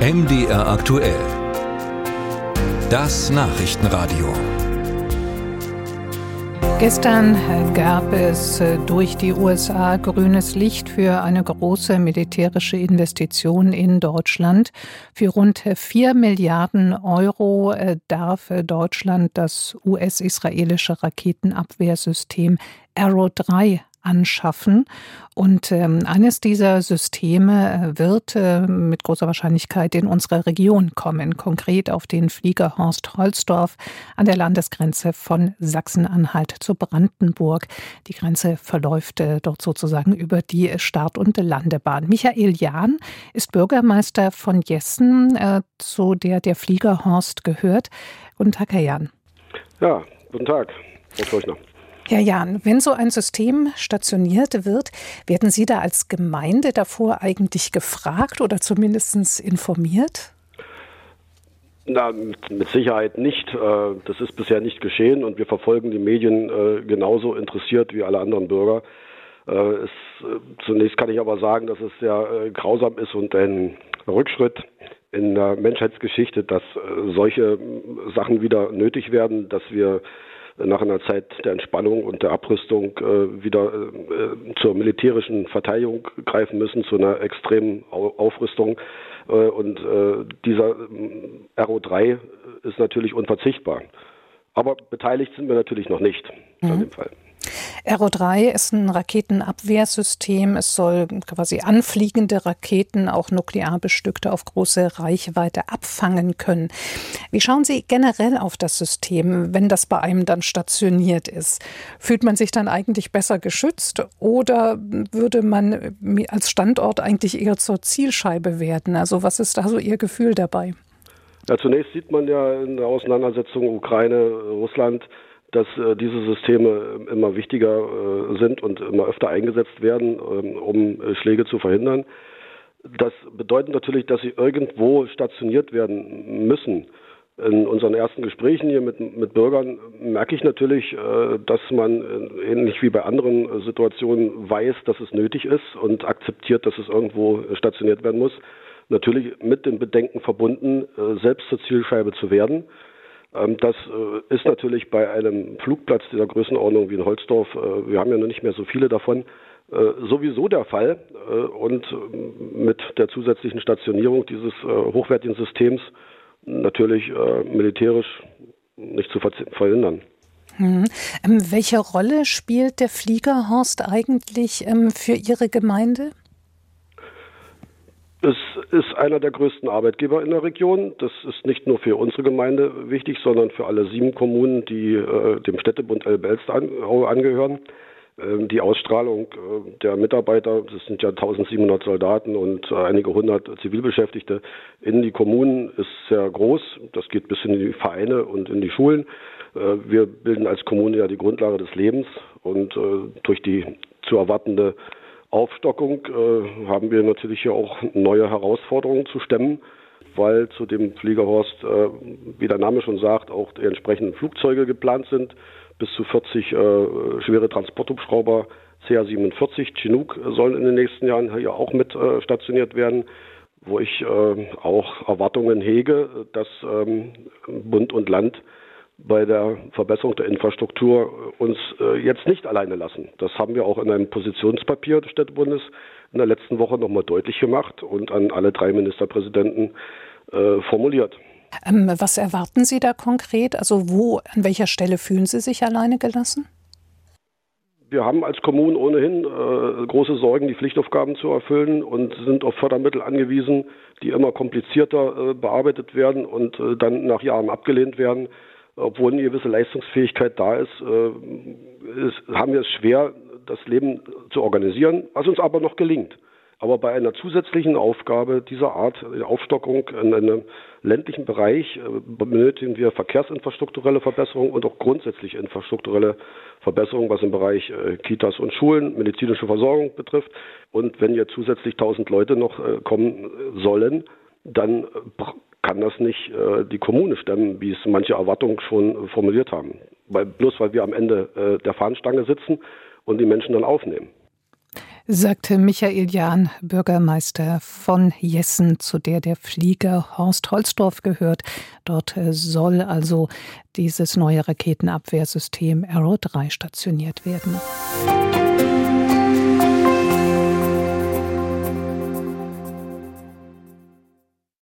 MDR aktuell. Das Nachrichtenradio. Gestern gab es durch die USA grünes Licht für eine große militärische Investition in Deutschland. Für rund 4 Milliarden Euro darf Deutschland das US-israelische Raketenabwehrsystem Arrow 3 anschaffen. Und ähm, eines dieser Systeme äh, wird äh, mit großer Wahrscheinlichkeit in unsere Region kommen, konkret auf den Flieger Horst Holzdorf an der Landesgrenze von Sachsen-Anhalt zu Brandenburg. Die Grenze verläuft äh, dort sozusagen über die Start- und Landebahn. Michael Jahn ist Bürgermeister von Jessen, äh, zu der der Flieger Horst gehört. Guten Tag, Herr Jahn. Ja, guten Tag, Frau Kirchner. Herr Jahn, wenn so ein System stationiert wird, werden Sie da als Gemeinde davor eigentlich gefragt oder zumindest informiert? Na, mit Sicherheit nicht. Äh, das ist bisher nicht geschehen und wir verfolgen die Medien äh, genauso interessiert wie alle anderen Bürger. Äh, es, zunächst kann ich aber sagen, dass es sehr grausam ist und ein Rückschritt in der Menschheitsgeschichte, dass solche Sachen wieder nötig werden, dass wir nach einer Zeit der Entspannung und der Abrüstung äh, wieder äh, zur militärischen Verteidigung greifen müssen, zu einer extremen Aufrüstung. Äh, und äh, dieser äh, RO3 ist natürlich unverzichtbar. Aber beteiligt sind wir natürlich noch nicht mhm. an dem Fall. Aero 3 ist ein Raketenabwehrsystem. Es soll quasi anfliegende Raketen, auch nuklear bestückte, auf große Reichweite abfangen können. Wie schauen Sie generell auf das System, wenn das bei einem dann stationiert ist? Fühlt man sich dann eigentlich besser geschützt oder würde man als Standort eigentlich eher zur Zielscheibe werden? Also was ist da so Ihr Gefühl dabei? Ja, zunächst sieht man ja in der Auseinandersetzung Ukraine-Russland, dass äh, diese Systeme immer wichtiger äh, sind und immer öfter eingesetzt werden, ähm, um äh, Schläge zu verhindern. Das bedeutet natürlich, dass sie irgendwo stationiert werden müssen. In unseren ersten Gesprächen hier mit, mit Bürgern merke ich natürlich, äh, dass man äh, ähnlich wie bei anderen Situationen weiß, dass es nötig ist und akzeptiert, dass es irgendwo stationiert werden muss. Natürlich mit dem Bedenken verbunden, äh, selbst zur Zielscheibe zu werden. Ähm, das äh, ist natürlich bei einem Flugplatz dieser Größenordnung wie in Holzdorf, äh, wir haben ja noch nicht mehr so viele davon, äh, sowieso der Fall. Und mit der zusätzlichen Stationierung dieses hochwertigen Systems natürlich militärisch nicht zu verhindern. Hm. Ähm, welche Rolle spielt der Fliegerhorst eigentlich ähm, für Ihre Gemeinde? Es ist einer der größten Arbeitgeber in der Region. Das ist nicht nur für unsere Gemeinde wichtig, sondern für alle sieben Kommunen, die äh, dem Städtebund Elbe-Elster an, angehören. Ähm, die Ausstrahlung äh, der Mitarbeiter, das sind ja 1700 Soldaten und äh, einige hundert Zivilbeschäftigte in die Kommunen, ist sehr groß. Das geht bis in die Vereine und in die Schulen. Äh, wir bilden als Kommune ja die Grundlage des Lebens und durch die zu erwartende Aufstockung haben wir natürlich hier auch neue Herausforderungen zu stemmen, weil zu dem Fliegerhorst, wie der Name schon sagt, auch die entsprechenden Flugzeuge geplant sind. Bis zu 40 äh, schwere Transporthubschrauber CA-47 Chinook sollen in den nächsten Jahren hier auch mit äh, stationiert werden, wo ich äh, auch Erwartungen hege, dass ähm, Bund und Land bei der Verbesserung der Infrastruktur uns äh, jetzt nicht alleine lassen. Das haben wir auch in einem Positionspapier des Städtebundes in der letzten Woche nochmal deutlich gemacht und an alle drei Ministerpräsidenten äh, formuliert. Ähm, was erwarten Sie da konkret? Also wo, an welcher Stelle fühlen Sie sich alleine gelassen? Wir haben als Kommunen ohnehin äh, große Sorgen, die Pflichtaufgaben zu erfüllen und sind auf Fördermittel angewiesen, die immer komplizierter äh, bearbeitet werden und äh, dann nach Jahren abgelehnt werden obwohl eine gewisse Leistungsfähigkeit da ist, äh, ist, haben wir es schwer, das Leben zu organisieren, was uns aber noch gelingt. Aber bei einer zusätzlichen Aufgabe dieser Art, der Aufstockung in einem ländlichen Bereich, äh, benötigen wir verkehrsinfrastrukturelle Verbesserungen und auch grundsätzliche infrastrukturelle Verbesserungen, was im Bereich äh, Kitas und Schulen, medizinische Versorgung betrifft. Und wenn jetzt zusätzlich 1000 Leute noch äh, kommen sollen, dann kann das nicht äh, die Kommune stemmen, wie es manche Erwartungen schon formuliert haben. Weil, bloß weil wir am Ende äh, der Fahnenstange sitzen und die Menschen dann aufnehmen. Sagte Michael Jahn, Bürgermeister von Jessen, zu der der Flieger Horst Holzdorf gehört. Dort soll also dieses neue Raketenabwehrsystem Arrow 3 stationiert werden.